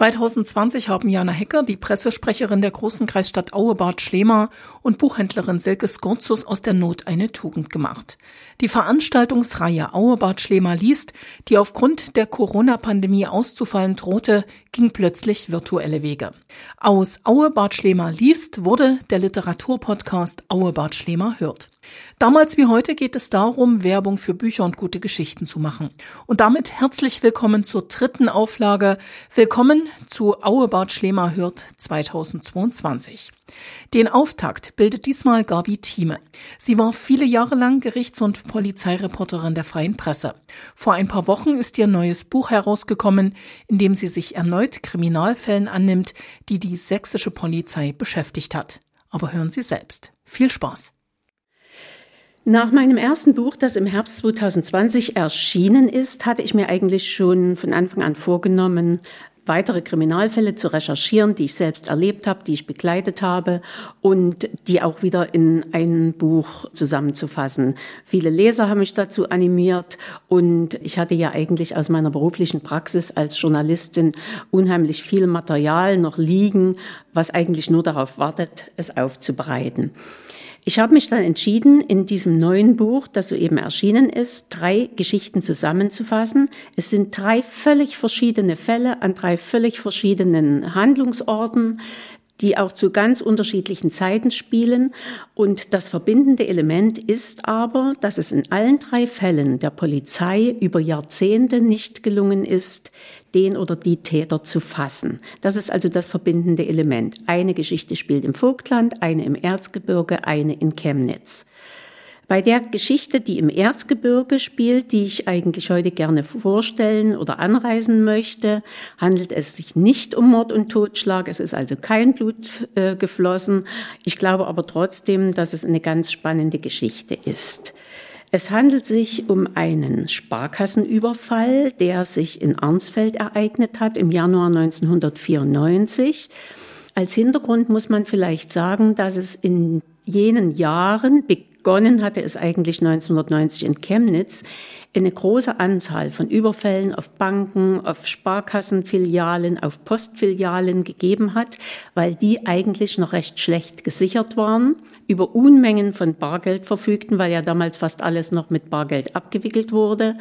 2020 haben Jana Hecker, die Pressesprecherin der großen Kreisstadt Auebad Schlema und Buchhändlerin Silke Skurzus aus der Not eine Tugend gemacht. Die Veranstaltungsreihe Auebad Schlema liest, die aufgrund der Corona-Pandemie auszufallen drohte, ging plötzlich virtuelle Wege. Aus Auebad Schlema liest wurde der Literaturpodcast Auebad Schlema hört. Damals wie heute geht es darum, Werbung für Bücher und gute Geschichten zu machen. Und damit herzlich willkommen zur dritten Auflage. Willkommen zu Auebad Schlema hört 2022. Den Auftakt bildet diesmal Gabi Thieme. Sie war viele Jahre lang Gerichts- und Polizeireporterin der Freien Presse. Vor ein paar Wochen ist ihr neues Buch herausgekommen, in dem sie sich erneut Kriminalfällen annimmt, die die sächsische Polizei beschäftigt hat. Aber hören Sie selbst. Viel Spaß! Nach meinem ersten Buch, das im Herbst 2020 erschienen ist, hatte ich mir eigentlich schon von Anfang an vorgenommen, weitere Kriminalfälle zu recherchieren, die ich selbst erlebt habe, die ich begleitet habe und die auch wieder in ein Buch zusammenzufassen. Viele Leser haben mich dazu animiert und ich hatte ja eigentlich aus meiner beruflichen Praxis als Journalistin unheimlich viel Material noch liegen, was eigentlich nur darauf wartet, es aufzubereiten. Ich habe mich dann entschieden, in diesem neuen Buch, das soeben erschienen ist, drei Geschichten zusammenzufassen. Es sind drei völlig verschiedene Fälle an drei völlig verschiedenen Handlungsorten die auch zu ganz unterschiedlichen Zeiten spielen. Und das verbindende Element ist aber, dass es in allen drei Fällen der Polizei über Jahrzehnte nicht gelungen ist, den oder die Täter zu fassen. Das ist also das verbindende Element. Eine Geschichte spielt im Vogtland, eine im Erzgebirge, eine in Chemnitz. Bei der Geschichte, die im Erzgebirge spielt, die ich eigentlich heute gerne vorstellen oder anreisen möchte, handelt es sich nicht um Mord und Totschlag. Es ist also kein Blut äh, geflossen. Ich glaube aber trotzdem, dass es eine ganz spannende Geschichte ist. Es handelt sich um einen Sparkassenüberfall, der sich in Arnsfeld ereignet hat im Januar 1994. Als Hintergrund muss man vielleicht sagen, dass es in jenen Jahren begonnen hatte es eigentlich 1990 in Chemnitz, eine große Anzahl von Überfällen auf Banken, auf Sparkassenfilialen, auf Postfilialen gegeben hat, weil die eigentlich noch recht schlecht gesichert waren, über Unmengen von Bargeld verfügten, weil ja damals fast alles noch mit Bargeld abgewickelt wurde.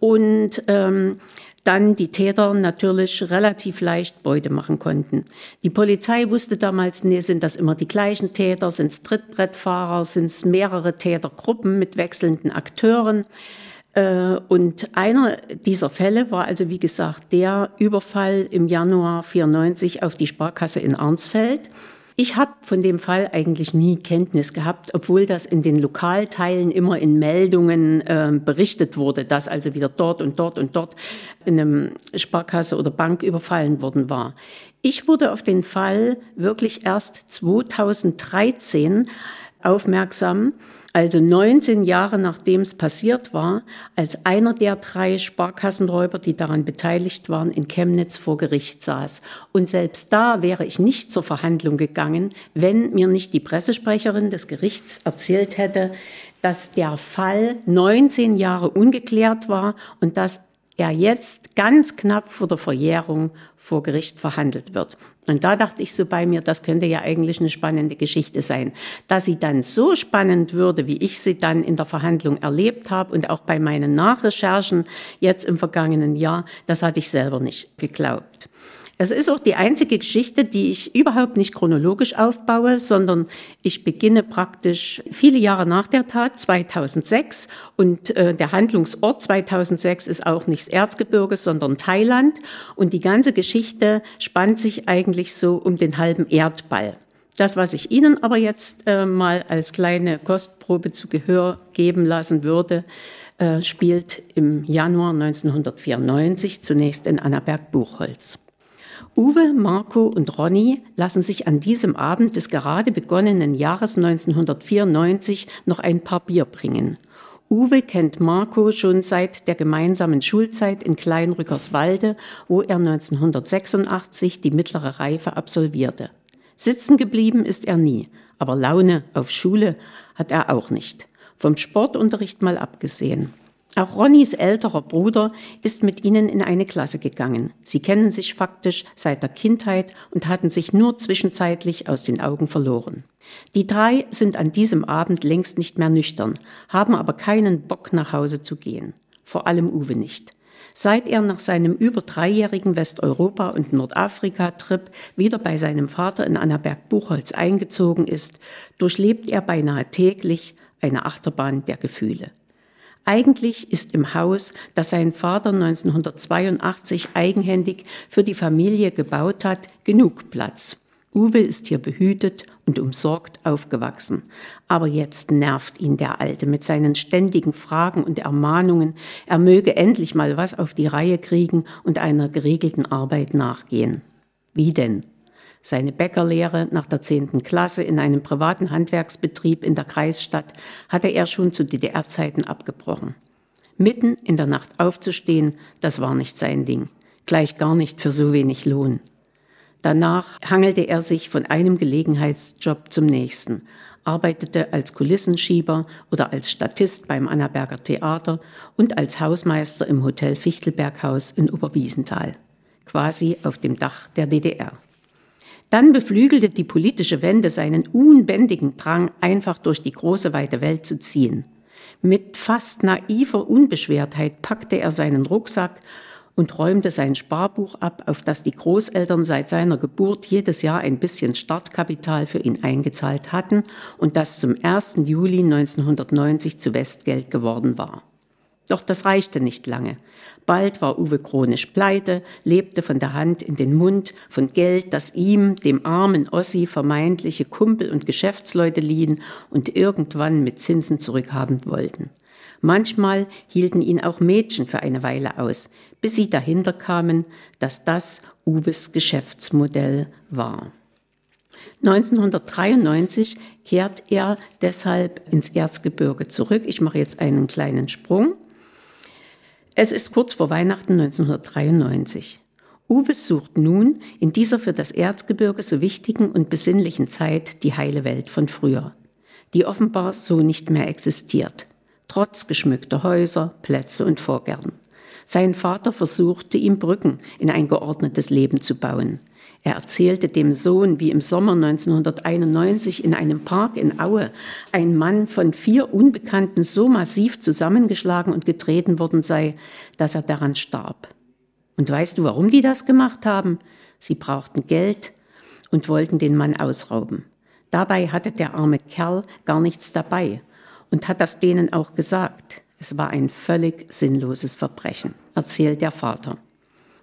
Und ähm, dann die Täter natürlich relativ leicht Beute machen konnten. Die Polizei wusste damals, nee, sind das immer die gleichen Täter, sind es Trittbrettfahrer, sind es mehrere Tätergruppen mit wechselnden Akteuren. Äh, und einer dieser Fälle war also, wie gesagt, der Überfall im Januar 94 auf die Sparkasse in Arnsfeld. Ich habe von dem Fall eigentlich nie Kenntnis gehabt, obwohl das in den Lokalteilen immer in Meldungen äh, berichtet wurde, dass also wieder dort und dort und dort in einem Sparkasse oder Bank überfallen worden war. Ich wurde auf den Fall wirklich erst 2013 aufmerksam, also 19 Jahre nachdem es passiert war, als einer der drei Sparkassenräuber, die daran beteiligt waren, in Chemnitz vor Gericht saß. Und selbst da wäre ich nicht zur Verhandlung gegangen, wenn mir nicht die Pressesprecherin des Gerichts erzählt hätte, dass der Fall 19 Jahre ungeklärt war und dass er jetzt ganz knapp vor der Verjährung vor Gericht verhandelt wird. Und da dachte ich so bei mir, das könnte ja eigentlich eine spannende Geschichte sein. Dass sie dann so spannend würde, wie ich sie dann in der Verhandlung erlebt habe und auch bei meinen Nachrecherchen jetzt im vergangenen Jahr, das hatte ich selber nicht geglaubt. Es ist auch die einzige Geschichte, die ich überhaupt nicht chronologisch aufbaue, sondern ich beginne praktisch viele Jahre nach der Tat, 2006. Und äh, der Handlungsort 2006 ist auch nicht das Erzgebirge, sondern Thailand. Und die ganze Geschichte spannt sich eigentlich so um den halben Erdball. Das, was ich Ihnen aber jetzt äh, mal als kleine Kostprobe zu Gehör geben lassen würde, äh, spielt im Januar 1994 zunächst in Annaberg-Buchholz. Uwe, Marco und Ronny lassen sich an diesem Abend des gerade begonnenen Jahres 1994 noch ein paar Bier bringen. Uwe kennt Marco schon seit der gemeinsamen Schulzeit in Kleinrückerswalde, wo er 1986 die mittlere Reife absolvierte. Sitzen geblieben ist er nie, aber Laune auf Schule hat er auch nicht. Vom Sportunterricht mal abgesehen. Auch Ronnys älterer Bruder ist mit ihnen in eine Klasse gegangen. Sie kennen sich faktisch seit der Kindheit und hatten sich nur zwischenzeitlich aus den Augen verloren. Die drei sind an diesem Abend längst nicht mehr nüchtern, haben aber keinen Bock nach Hause zu gehen. Vor allem Uwe nicht. Seit er nach seinem über dreijährigen Westeuropa- und Nordafrika-Trip wieder bei seinem Vater in Annaberg-Buchholz eingezogen ist, durchlebt er beinahe täglich eine Achterbahn der Gefühle. Eigentlich ist im Haus, das sein Vater 1982 eigenhändig für die Familie gebaut hat, genug Platz. Uwe ist hier behütet und umsorgt aufgewachsen. Aber jetzt nervt ihn der Alte mit seinen ständigen Fragen und Ermahnungen, er möge endlich mal was auf die Reihe kriegen und einer geregelten Arbeit nachgehen. Wie denn? Seine Bäckerlehre nach der zehnten Klasse in einem privaten Handwerksbetrieb in der Kreisstadt hatte er schon zu DDR-Zeiten abgebrochen. Mitten in der Nacht aufzustehen, das war nicht sein Ding. Gleich gar nicht für so wenig Lohn. Danach hangelte er sich von einem Gelegenheitsjob zum nächsten, arbeitete als Kulissenschieber oder als Statist beim Annaberger Theater und als Hausmeister im Hotel Fichtelberghaus in Oberwiesenthal, quasi auf dem Dach der DDR. Dann beflügelte die politische Wende seinen unbändigen Drang, einfach durch die große weite Welt zu ziehen. Mit fast naiver Unbeschwertheit packte er seinen Rucksack und räumte sein Sparbuch ab, auf das die Großeltern seit seiner Geburt jedes Jahr ein bisschen Startkapital für ihn eingezahlt hatten und das zum 1. Juli 1990 zu Westgeld geworden war. Doch das reichte nicht lange. Bald war Uwe chronisch pleite, lebte von der Hand in den Mund, von Geld, das ihm, dem armen Ossi, vermeintliche Kumpel und Geschäftsleute liehen und irgendwann mit Zinsen zurückhaben wollten. Manchmal hielten ihn auch Mädchen für eine Weile aus, bis sie dahinter kamen, dass das Uwes Geschäftsmodell war. 1993 kehrt er deshalb ins Erzgebirge zurück. Ich mache jetzt einen kleinen Sprung. Es ist kurz vor Weihnachten 1993. Uwe sucht nun in dieser für das Erzgebirge so wichtigen und besinnlichen Zeit die heile Welt von früher, die offenbar so nicht mehr existiert, trotz geschmückter Häuser, Plätze und Vorgärten. Sein Vater versuchte ihm Brücken in ein geordnetes Leben zu bauen. Er erzählte dem Sohn, wie im Sommer 1991 in einem Park in Aue ein Mann von vier Unbekannten so massiv zusammengeschlagen und getreten worden sei, dass er daran starb. Und weißt du, warum die das gemacht haben? Sie brauchten Geld und wollten den Mann ausrauben. Dabei hatte der arme Kerl gar nichts dabei und hat das denen auch gesagt. Es war ein völlig sinnloses Verbrechen, erzählt der Vater.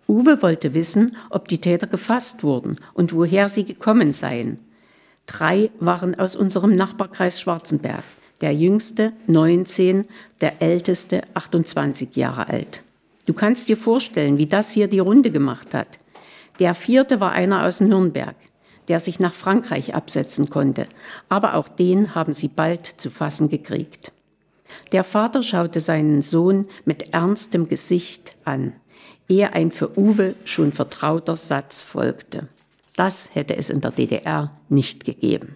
Uwe wollte wissen, ob die Täter gefasst wurden und woher sie gekommen seien. Drei waren aus unserem Nachbarkreis Schwarzenberg. Der jüngste 19, der älteste 28 Jahre alt. Du kannst dir vorstellen, wie das hier die Runde gemacht hat. Der vierte war einer aus Nürnberg, der sich nach Frankreich absetzen konnte. Aber auch den haben sie bald zu fassen gekriegt. Der Vater schaute seinen Sohn mit ernstem Gesicht an ehe ein für Uwe schon vertrauter Satz folgte. Das hätte es in der DDR nicht gegeben.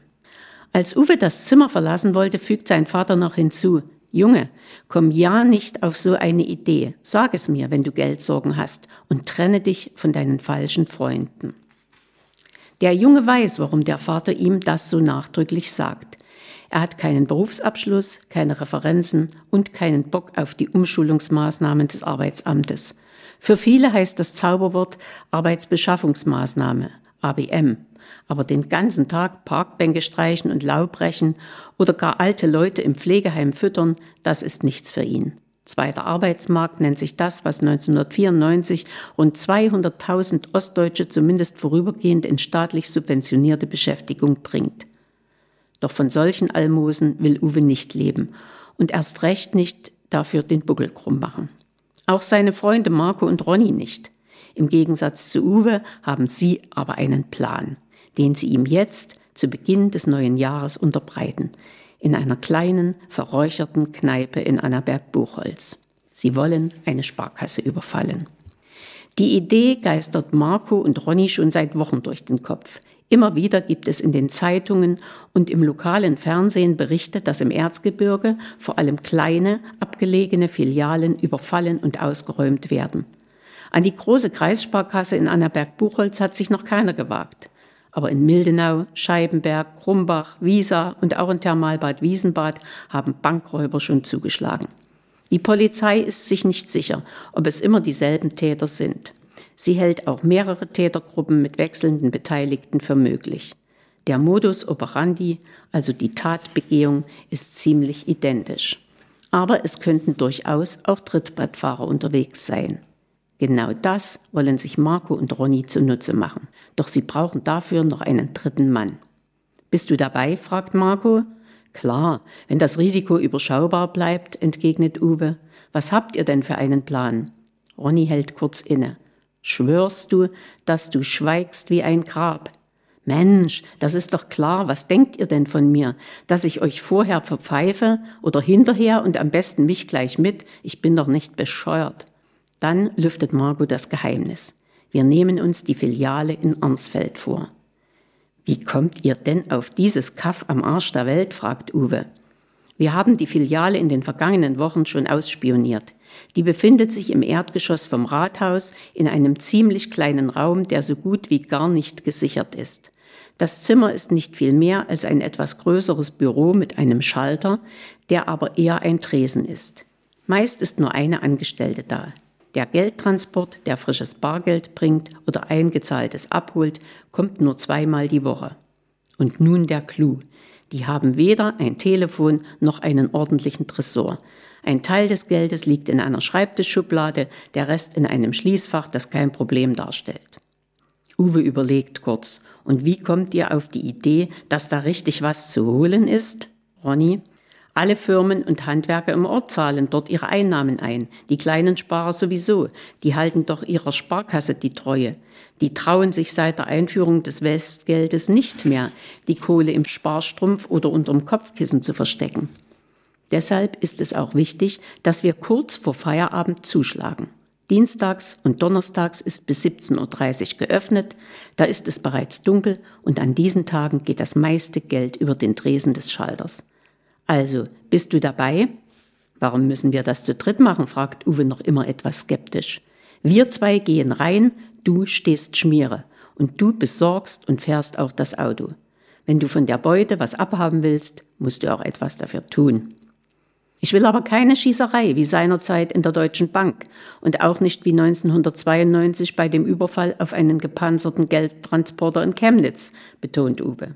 Als Uwe das Zimmer verlassen wollte, fügt sein Vater noch hinzu, Junge, komm ja nicht auf so eine Idee. Sag es mir, wenn du Geldsorgen hast und trenne dich von deinen falschen Freunden. Der Junge weiß, warum der Vater ihm das so nachdrücklich sagt. Er hat keinen Berufsabschluss, keine Referenzen und keinen Bock auf die Umschulungsmaßnahmen des Arbeitsamtes. Für viele heißt das Zauberwort Arbeitsbeschaffungsmaßnahme, ABM. Aber den ganzen Tag Parkbänke streichen und Laub brechen oder gar alte Leute im Pflegeheim füttern, das ist nichts für ihn. Zweiter Arbeitsmarkt nennt sich das, was 1994 rund 200.000 Ostdeutsche zumindest vorübergehend in staatlich subventionierte Beschäftigung bringt. Doch von solchen Almosen will Uwe nicht leben und erst recht nicht dafür den Buckel krumm machen. Auch seine Freunde Marco und Ronny nicht. Im Gegensatz zu Uwe haben sie aber einen Plan, den sie ihm jetzt zu Beginn des neuen Jahres unterbreiten, in einer kleinen, verräucherten Kneipe in Annaberg-Buchholz. Sie wollen eine Sparkasse überfallen. Die Idee geistert Marco und Ronny schon seit Wochen durch den Kopf. Immer wieder gibt es in den Zeitungen und im lokalen Fernsehen Berichte, dass im Erzgebirge vor allem kleine, abgelegene Filialen überfallen und ausgeräumt werden. An die große Kreissparkasse in Annaberg-Buchholz hat sich noch keiner gewagt. Aber in Mildenau, Scheibenberg, Krumbach, Wiesa und auch in Thermalbad Wiesenbad haben Bankräuber schon zugeschlagen. Die Polizei ist sich nicht sicher, ob es immer dieselben Täter sind. Sie hält auch mehrere Tätergruppen mit wechselnden Beteiligten für möglich. Der Modus operandi, also die Tatbegehung, ist ziemlich identisch. Aber es könnten durchaus auch Trittbrettfahrer unterwegs sein. Genau das wollen sich Marco und Ronny zunutze machen. Doch sie brauchen dafür noch einen dritten Mann. Bist du dabei? fragt Marco. Klar, wenn das Risiko überschaubar bleibt, entgegnet Uwe. Was habt ihr denn für einen Plan? Ronny hält kurz inne. Schwörst du, dass du schweigst wie ein Grab? Mensch, das ist doch klar, was denkt ihr denn von mir? Dass ich euch vorher verpfeife oder hinterher und am besten mich gleich mit? Ich bin doch nicht bescheuert. Dann lüftet Margot das Geheimnis. Wir nehmen uns die Filiale in Arnsfeld vor. Wie kommt ihr denn auf dieses Kaff am Arsch der Welt? fragt Uwe. Wir haben die Filiale in den vergangenen Wochen schon ausspioniert. Die befindet sich im Erdgeschoss vom Rathaus in einem ziemlich kleinen Raum, der so gut wie gar nicht gesichert ist. Das Zimmer ist nicht viel mehr als ein etwas größeres Büro mit einem Schalter, der aber eher ein Tresen ist. Meist ist nur eine Angestellte da. Der Geldtransport, der frisches Bargeld bringt oder eingezahltes abholt, kommt nur zweimal die Woche. Und nun der Clou. Die haben weder ein Telefon noch einen ordentlichen Tresor. Ein Teil des Geldes liegt in einer Schreibtischschublade, der Rest in einem Schließfach, das kein Problem darstellt. Uwe überlegt kurz. Und wie kommt ihr auf die Idee, dass da richtig was zu holen ist? Ronny, alle Firmen und Handwerker im Ort zahlen dort ihre Einnahmen ein. Die kleinen Sparer sowieso. Die halten doch ihrer Sparkasse die Treue. Die trauen sich seit der Einführung des Westgeldes nicht mehr, die Kohle im Sparstrumpf oder unterm Kopfkissen zu verstecken. Deshalb ist es auch wichtig, dass wir kurz vor Feierabend zuschlagen. Dienstags und Donnerstags ist bis 17.30 Uhr geöffnet, da ist es bereits dunkel und an diesen Tagen geht das meiste Geld über den Dresen des Schalters. Also, bist du dabei? Warum müssen wir das zu dritt machen? fragt Uwe noch immer etwas skeptisch. Wir zwei gehen rein, du stehst Schmiere und du besorgst und fährst auch das Auto. Wenn du von der Beute was abhaben willst, musst du auch etwas dafür tun. Ich will aber keine Schießerei wie seinerzeit in der Deutschen Bank und auch nicht wie 1992 bei dem Überfall auf einen gepanzerten Geldtransporter in Chemnitz, betont Uwe.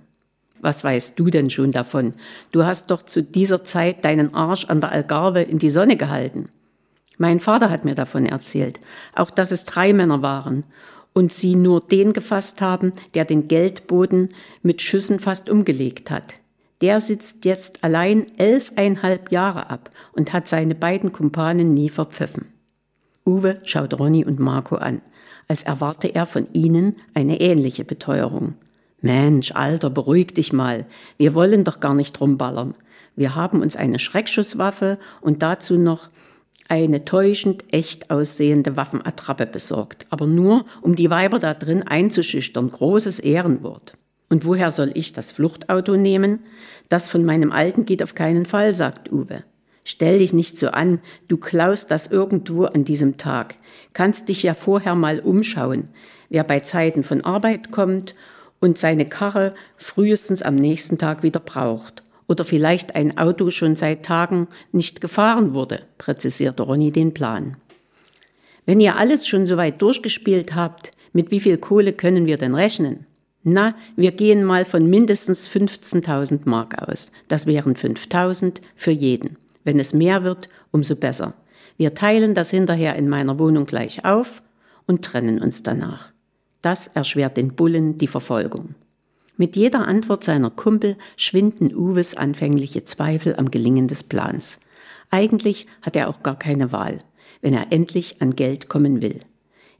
Was weißt du denn schon davon? Du hast doch zu dieser Zeit deinen Arsch an der Algarve in die Sonne gehalten. Mein Vater hat mir davon erzählt, auch dass es drei Männer waren und sie nur den gefasst haben, der den Geldboden mit Schüssen fast umgelegt hat. Der sitzt jetzt allein elfeinhalb Jahre ab und hat seine beiden Kumpanen nie verpfiffen. Uwe schaut Ronny und Marco an, als erwarte er von ihnen eine ähnliche Beteuerung. Mensch, Alter, beruhig dich mal. Wir wollen doch gar nicht rumballern. Wir haben uns eine Schreckschusswaffe und dazu noch eine täuschend echt aussehende Waffenattrappe besorgt. Aber nur, um die Weiber da drin einzuschüchtern. Großes Ehrenwort. Und woher soll ich das Fluchtauto nehmen? Das von meinem Alten geht auf keinen Fall, sagt Uwe. Stell dich nicht so an, du klaust das irgendwo an diesem Tag. Kannst dich ja vorher mal umschauen. Wer bei Zeiten von Arbeit kommt und seine Karre frühestens am nächsten Tag wieder braucht. Oder vielleicht ein Auto schon seit Tagen nicht gefahren wurde, präzisierte Ronny den Plan. Wenn ihr alles schon so weit durchgespielt habt, mit wie viel Kohle können wir denn rechnen? Na, wir gehen mal von mindestens 15.000 Mark aus. Das wären 5.000 für jeden. Wenn es mehr wird, umso besser. Wir teilen das hinterher in meiner Wohnung gleich auf und trennen uns danach. Das erschwert den Bullen die Verfolgung. Mit jeder Antwort seiner Kumpel schwinden Uwes anfängliche Zweifel am Gelingen des Plans. Eigentlich hat er auch gar keine Wahl, wenn er endlich an Geld kommen will.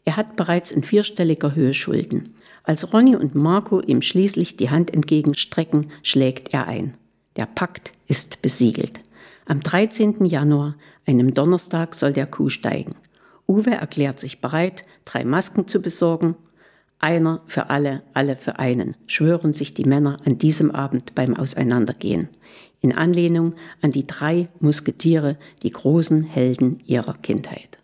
Er hat bereits in vierstelliger Höhe Schulden. Als Ronny und Marco ihm schließlich die Hand entgegenstrecken, schlägt er ein. Der Pakt ist besiegelt. Am 13. Januar, einem Donnerstag, soll der Kuh steigen. Uwe erklärt sich bereit, drei Masken zu besorgen. Einer für alle, alle für einen, schwören sich die Männer an diesem Abend beim Auseinandergehen, in Anlehnung an die drei Musketiere, die großen Helden ihrer Kindheit.